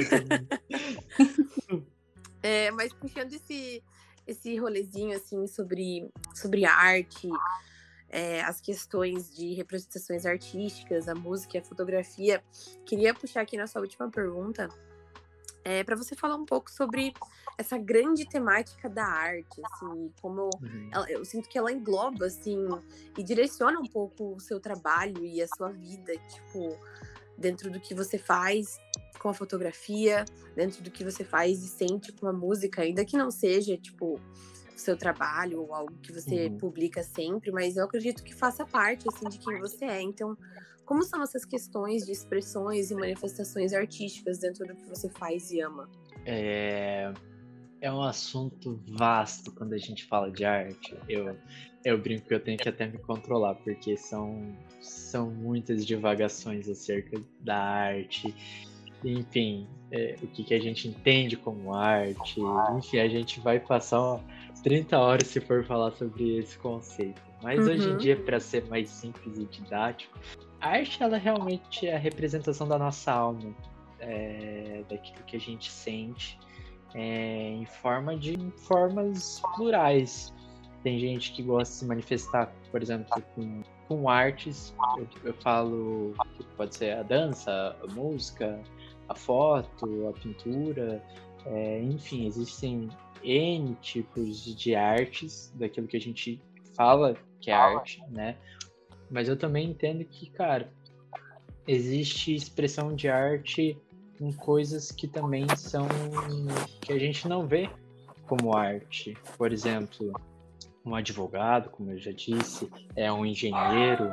É, mas puxando esse, esse rolezinho, assim, sobre, sobre arte, é, as questões de representações artísticas, a música, a fotografia, queria puxar aqui na sua última pergunta é, para você falar um pouco sobre essa grande temática da arte, assim, como uhum. ela, eu sinto que ela engloba, assim, e direciona um pouco o seu trabalho e a sua vida, tipo, dentro do que você faz com a fotografia, dentro do que você faz e sente com a música, ainda que não seja, tipo, o seu trabalho ou algo que você uhum. publica sempre, mas eu acredito que faça parte, assim, de quem você é. Então, como são essas questões de expressões e manifestações artísticas dentro do que você faz e ama? É, é um assunto vasto quando a gente fala de arte. Eu, eu brinco que eu tenho que até me controlar, porque são, são muitas divagações acerca da arte enfim, é, o que, que a gente entende como arte, enfim, a gente vai passar 30 horas se for falar sobre esse conceito. Mas uhum. hoje em uhum. dia, para ser mais simples e didático, a arte ela realmente é a representação da nossa alma, é, daquilo que a gente sente, é, em forma de formas plurais. Tem gente que gosta de se manifestar, por exemplo, com, com artes. Eu, eu falo que pode ser a dança, a música, a foto, a pintura, é, enfim, existem N tipos de artes daquilo que a gente fala que é arte, né? Mas eu também entendo que, cara, existe expressão de arte em coisas que também são que a gente não vê como arte. Por exemplo, um advogado, como eu já disse, é um engenheiro,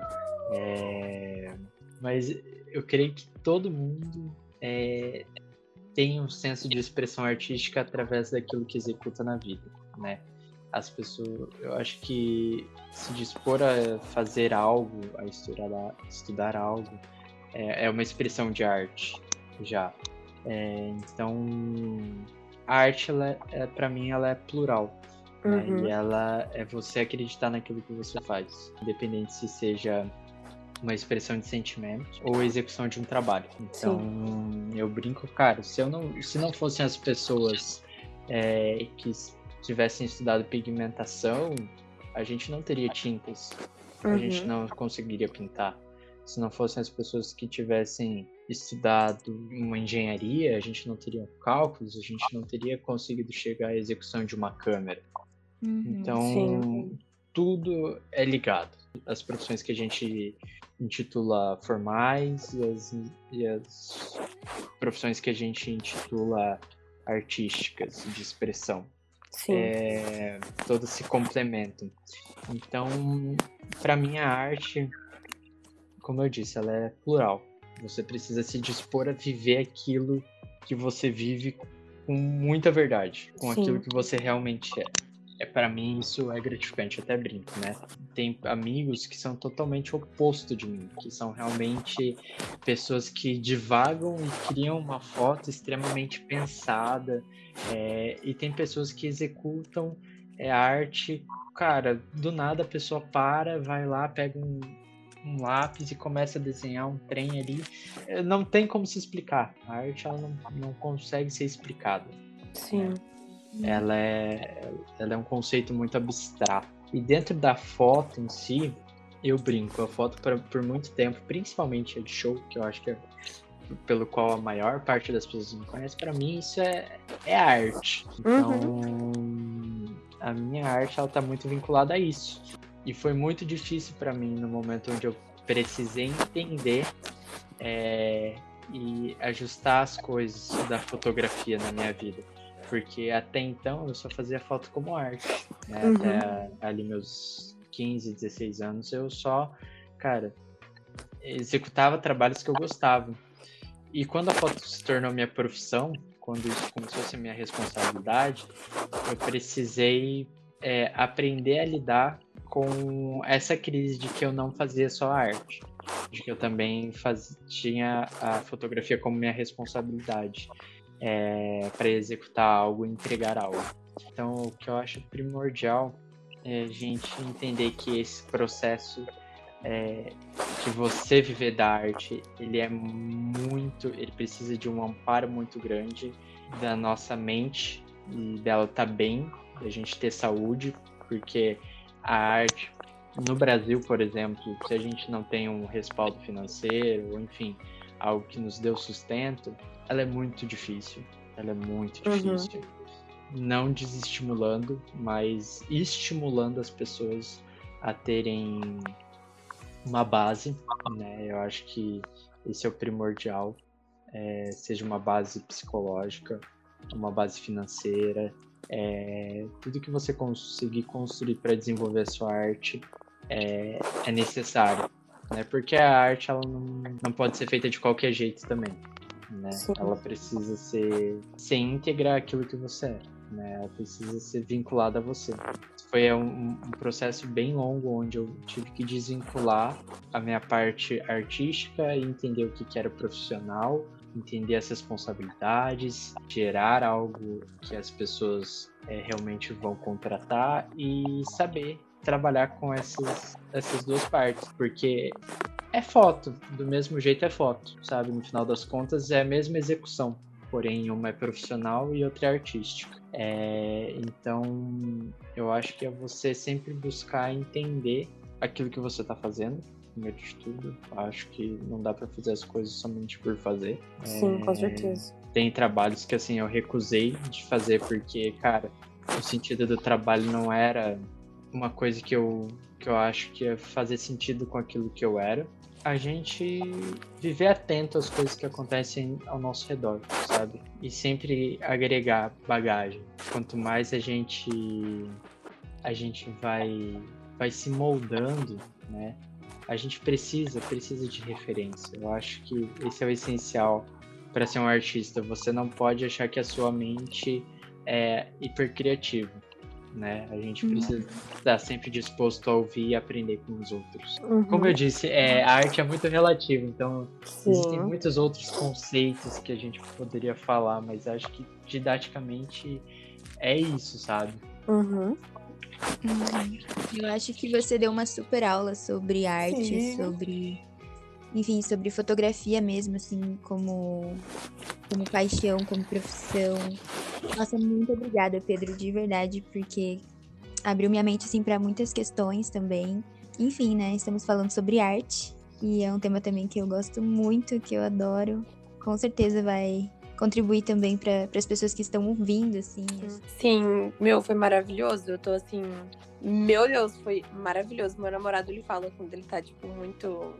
é... mas eu creio que todo mundo é, tem um senso de expressão artística através daquilo que executa na vida, né? As pessoas, eu acho que se dispor a fazer algo, a estudar, a estudar algo, é, é, uma expressão de arte já. É, então, a arte, ela, é, para mim, ela é plural. Né? Uhum. E ela é você acreditar naquilo que você faz, independente se seja uma expressão de sentimento ou execução de um trabalho. Então, Sim. eu brinco, cara, se eu não, se não fossem as pessoas é, que tivessem estudado pigmentação, a gente não teria tintas, uhum. a gente uhum. não conseguiria pintar. Se não fossem as pessoas que tivessem estudado uma engenharia, a gente não teria cálculos, a gente não teria conseguido chegar à execução de uma câmera. Uhum, então, sim. tudo é ligado. As profissões que a gente intitula formais e as, e as profissões que a gente intitula artísticas, de expressão. Sim. É, todas se complementam. Então, para mim, a arte, como eu disse, ela é plural. Você precisa se dispor a viver aquilo que você vive com muita verdade, com Sim. aquilo que você realmente é é para mim isso é gratificante, até brinco, né? Tem amigos que são totalmente oposto de mim, que são realmente pessoas que divagam e criam uma foto extremamente pensada, é, e tem pessoas que executam é, arte, cara, do nada a pessoa para, vai lá, pega um, um lápis e começa a desenhar um trem ali. É, não tem como se explicar. A arte ela não, não consegue ser explicada. Sim. Né? Ela é, ela é um conceito muito abstrato. E dentro da foto em si, eu brinco. A foto, pra, por muito tempo, principalmente a de show, que eu acho que é pelo qual a maior parte das pessoas me conhece, para mim isso é, é arte. Então, uhum. a minha arte ela tá muito vinculada a isso. E foi muito difícil para mim no momento onde eu precisei entender é, e ajustar as coisas da fotografia na minha vida. Porque até então eu só fazia foto como arte. Né? Uhum. Até ali meus 15, 16 anos eu só, cara, executava trabalhos que eu gostava. E quando a foto se tornou minha profissão, quando isso começou a ser minha responsabilidade, eu precisei é, aprender a lidar com essa crise de que eu não fazia só arte, de que eu também faz, tinha a fotografia como minha responsabilidade é, para executar algo, entregar algo. Então, o que eu acho primordial é a gente entender que esse processo é, que você viver da arte, ele é muito, ele precisa de um amparo muito grande da nossa mente e dela estar tá bem, da gente ter saúde, porque a arte no Brasil, por exemplo, se a gente não tem um respaldo financeiro, ou enfim, algo que nos dê sustento, ela é muito difícil. Ela é muito uhum. difícil. Uhum. Não desestimulando, mas estimulando as pessoas a terem uma base, né? Eu acho que esse é o primordial, é, seja uma base psicológica, uma base financeira, é, tudo que você conseguir construir para desenvolver a sua arte é, é necessário, né? Porque a arte ela não, não pode ser feita de qualquer jeito também, né? Ela precisa ser, ser íntegra aquilo que você é, né? Ela precisa ser vinculada a você. Foi um, um processo bem longo onde eu tive que desvincular a minha parte artística e entender o que, que era profissional entender as responsabilidades, gerar algo que as pessoas é, realmente vão contratar e saber trabalhar com essas, essas duas partes, porque é foto, do mesmo jeito é foto, sabe? No final das contas é a mesma execução, porém uma é profissional e outra é artística. É, então eu acho que é você sempre buscar entender aquilo que você está fazendo, primeiro de tudo. Acho que não dá para fazer as coisas somente por fazer. Sim, é... com certeza. Tem trabalhos que assim eu recusei de fazer porque, cara, o sentido do trabalho não era uma coisa que eu que eu acho que ia fazer sentido com aquilo que eu era. A gente viver atento às coisas que acontecem ao nosso redor, sabe? E sempre agregar bagagem. Quanto mais a gente a gente vai vai se moldando, né? a gente precisa, precisa de referência. Eu acho que esse é o essencial para ser um artista. Você não pode achar que a sua mente é hipercriativa, né? A gente uhum. precisa uhum. estar sempre disposto a ouvir e aprender com os outros. Uhum. Como eu disse, é, a arte é muito relativa, então Sim. existem muitos outros conceitos que a gente poderia falar, mas acho que didaticamente é isso, sabe? Uhum. Eu acho que você deu uma super aula sobre arte, Sim. sobre. Enfim, sobre fotografia mesmo, assim, como, como paixão, como profissão. Nossa, muito obrigada, Pedro, de verdade, porque abriu minha mente, assim, para muitas questões também. Enfim, né, estamos falando sobre arte, e é um tema também que eu gosto muito, que eu adoro. Com certeza vai contribuir também para as pessoas que estão ouvindo, assim. Sim, meu, foi maravilhoso. Eu tô assim. Meu Deus, foi maravilhoso. Meu namorado ele fala quando ele tá, tipo, muito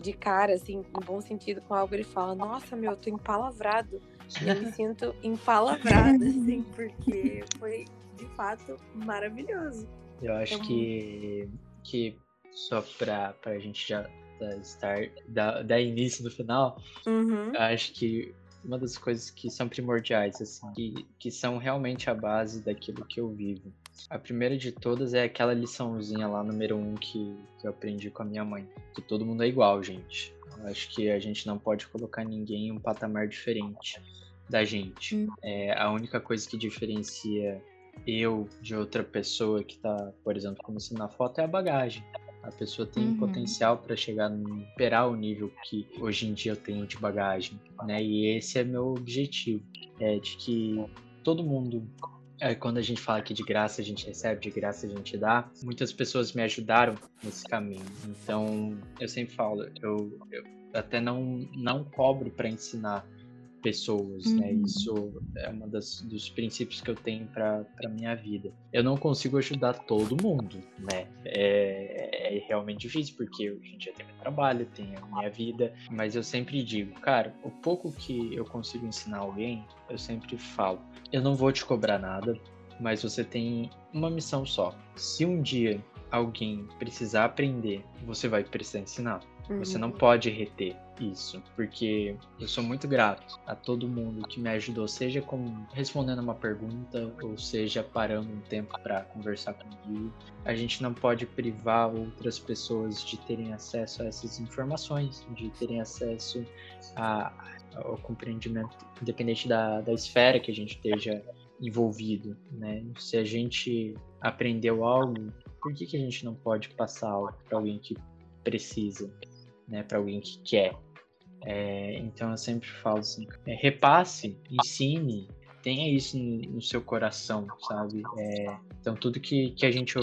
de cara, assim, no bom sentido com algo, ele fala, nossa, meu, eu tô empalavrado. Eu me sinto empalavrada, assim, porque foi de fato maravilhoso. Eu acho então, que, que só pra, pra gente já estar dar, dar início no final, uhum. acho que uma das coisas que são primordiais, assim, que, que são realmente a base daquilo que eu vivo. A primeira de todas é aquela liçãozinha lá, número um, que, que eu aprendi com a minha mãe. Que todo mundo é igual, gente. Eu acho que a gente não pode colocar ninguém em um patamar diferente da gente. Hum. É, a única coisa que diferencia eu de outra pessoa que tá, por exemplo, começando na foto é a bagagem. A pessoa tem uhum. potencial para chegar no superar o nível que hoje em dia eu tenho de bagagem, né? E esse é meu objetivo, é de que todo mundo é, quando a gente fala que de graça a gente recebe, de graça a gente dá, muitas pessoas me ajudaram nesse caminho. Então, eu sempre falo, eu, eu até não, não cobro para ensinar pessoas, né? uhum. né? Isso é um dos princípios que eu tenho para minha vida. Eu não consigo ajudar todo mundo, né? É, é, realmente difícil porque a gente já tem meu trabalho, tem a minha vida, mas eu sempre digo, cara, o pouco que eu consigo ensinar alguém, eu sempre falo, eu não vou te cobrar nada, mas você tem uma missão só. Se um dia alguém precisar aprender, você vai precisar ensinar. Você não uhum. pode reter isso, porque eu sou muito grato a todo mundo que me ajudou, seja com respondendo uma pergunta ou seja parando um tempo para conversar comigo. A gente não pode privar outras pessoas de terem acesso a essas informações, de terem acesso a, ao compreendimento, independente da, da esfera que a gente esteja envolvido, né? Se a gente aprendeu algo, por que, que a gente não pode passar algo para alguém que precisa? Né, para alguém que quer. É, então eu sempre falo assim, é, repasse, ensine, tenha isso no, no seu coração, sabe? É, então tudo que, que a gente,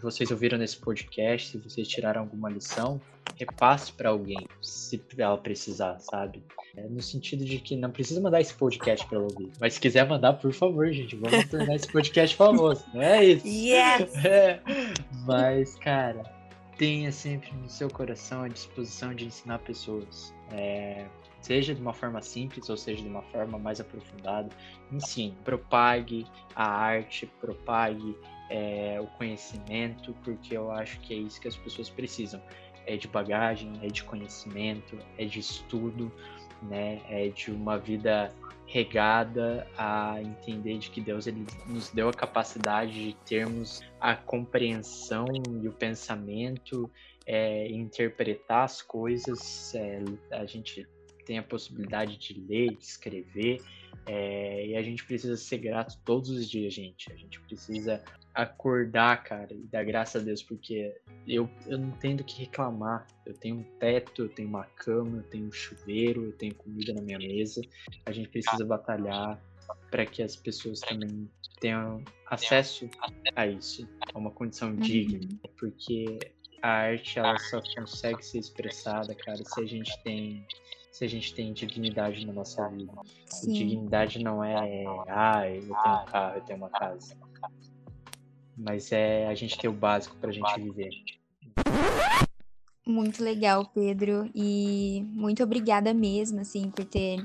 vocês ouviram nesse podcast, se vocês tiraram alguma lição, repasse para alguém, se ela precisar, sabe? É, no sentido de que não precisa mandar esse podcast para ela ouvir, mas se quiser mandar, por favor, gente, vamos tornar esse podcast famoso, não é isso? Yes! É, mas, cara, tenha sempre no seu coração a disposição de ensinar pessoas. É, seja de uma forma simples ou seja de uma forma mais aprofundada. Ensine, propague a arte, propague é, o conhecimento, porque eu acho que é isso que as pessoas precisam. É de bagagem, é de conhecimento, é de estudo, né? É de uma vida regada a entender de que Deus ele nos deu a capacidade de termos a compreensão e o pensamento, é, interpretar as coisas. É, a gente tem a possibilidade de ler, de escrever, é, e a gente precisa ser grato todos os dias, gente. A gente precisa acordar, cara, e dar graças a Deus, porque eu, eu não tenho do que reclamar. Eu tenho um teto, eu tenho uma cama, eu tenho um chuveiro, eu tenho comida na minha mesa. A gente precisa batalhar para que as pessoas também tenham acesso a isso, a uma condição uhum. digna, porque a arte ela só consegue ser expressada, cara, se a gente tem se a gente tem dignidade na nossa vida. Dignidade não é, ah, eu tenho um carro, eu tenho uma casa mas é a gente ter o básico para a gente viver. Muito legal, Pedro, e muito obrigada mesmo, assim, por ter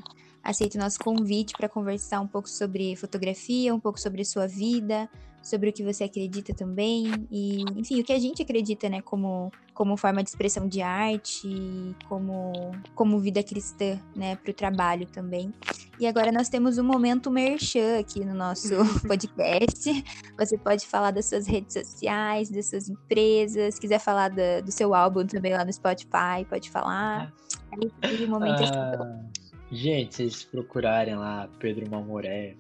aceito o nosso convite para conversar um pouco sobre fotografia, um pouco sobre sua vida, sobre o que você acredita também e, enfim, o que a gente acredita, né, como, como forma de expressão de arte, como, como vida cristã, né, para o trabalho também. E agora nós temos um momento merchan aqui no nosso podcast. Você pode falar das suas redes sociais, das suas empresas, quiser falar do, do seu álbum também lá no Spotify, pode falar. Aí, momento ah, gente, se vocês procurarem lá Pedro Mamoré,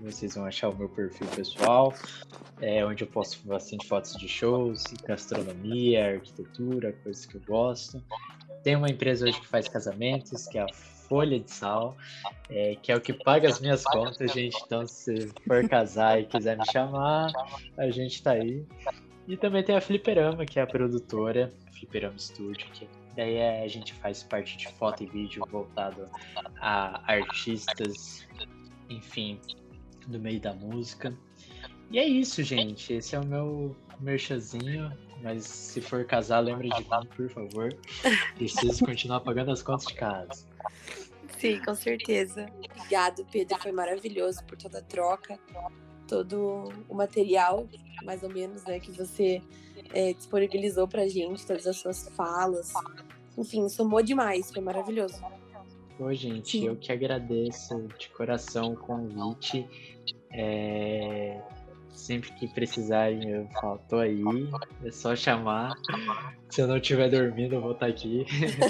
vocês vão achar o meu perfil pessoal, é, onde eu posto bastante fotos de shows, gastronomia, arquitetura, coisas que eu gosto. Tem uma empresa hoje que faz casamentos, que é a Folha de Sal, é, que é o que paga as minhas contas, gente. Então, se for casar e quiser me chamar, a gente tá aí. E também tem a Fliperama, que é a produtora, Fliperama Studio, que daí é, a gente faz parte de foto e vídeo voltado a artistas, enfim, do meio da música. E é isso, gente. Esse é o meu merchazinho. Mas se for casar, lembre de mim, por favor. Preciso continuar pagando as contas de casa. Sim, com certeza. Obrigado, Pedro. Foi maravilhoso por toda a troca, todo o material, mais ou menos, né, que você é, disponibilizou pra gente, todas as suas falas. Enfim, somou demais, foi maravilhoso. Pô, gente, Sim. eu que agradeço de coração o convite. É... Sempre que precisarem, eu falo, tô aí, é só chamar. Se eu não estiver dormindo, eu vou estar aqui.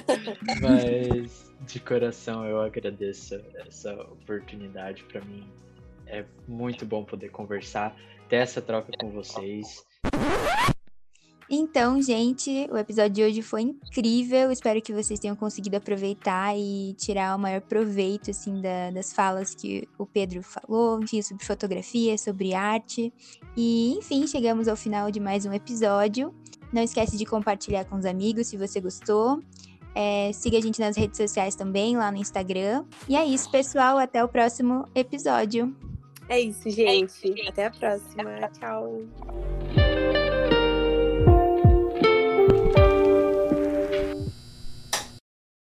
Mas de coração eu agradeço essa oportunidade para mim. É muito bom poder conversar, ter essa troca com vocês. Então, gente, o episódio de hoje foi incrível. Espero que vocês tenham conseguido aproveitar e tirar o maior proveito, assim, da, das falas que o Pedro falou, enfim, sobre fotografia, sobre arte. E, enfim, chegamos ao final de mais um episódio. Não esquece de compartilhar com os amigos se você gostou. É, siga a gente nas redes sociais também, lá no Instagram. E é isso, pessoal. Até o próximo episódio. É isso, gente. Até a próxima. Tchau.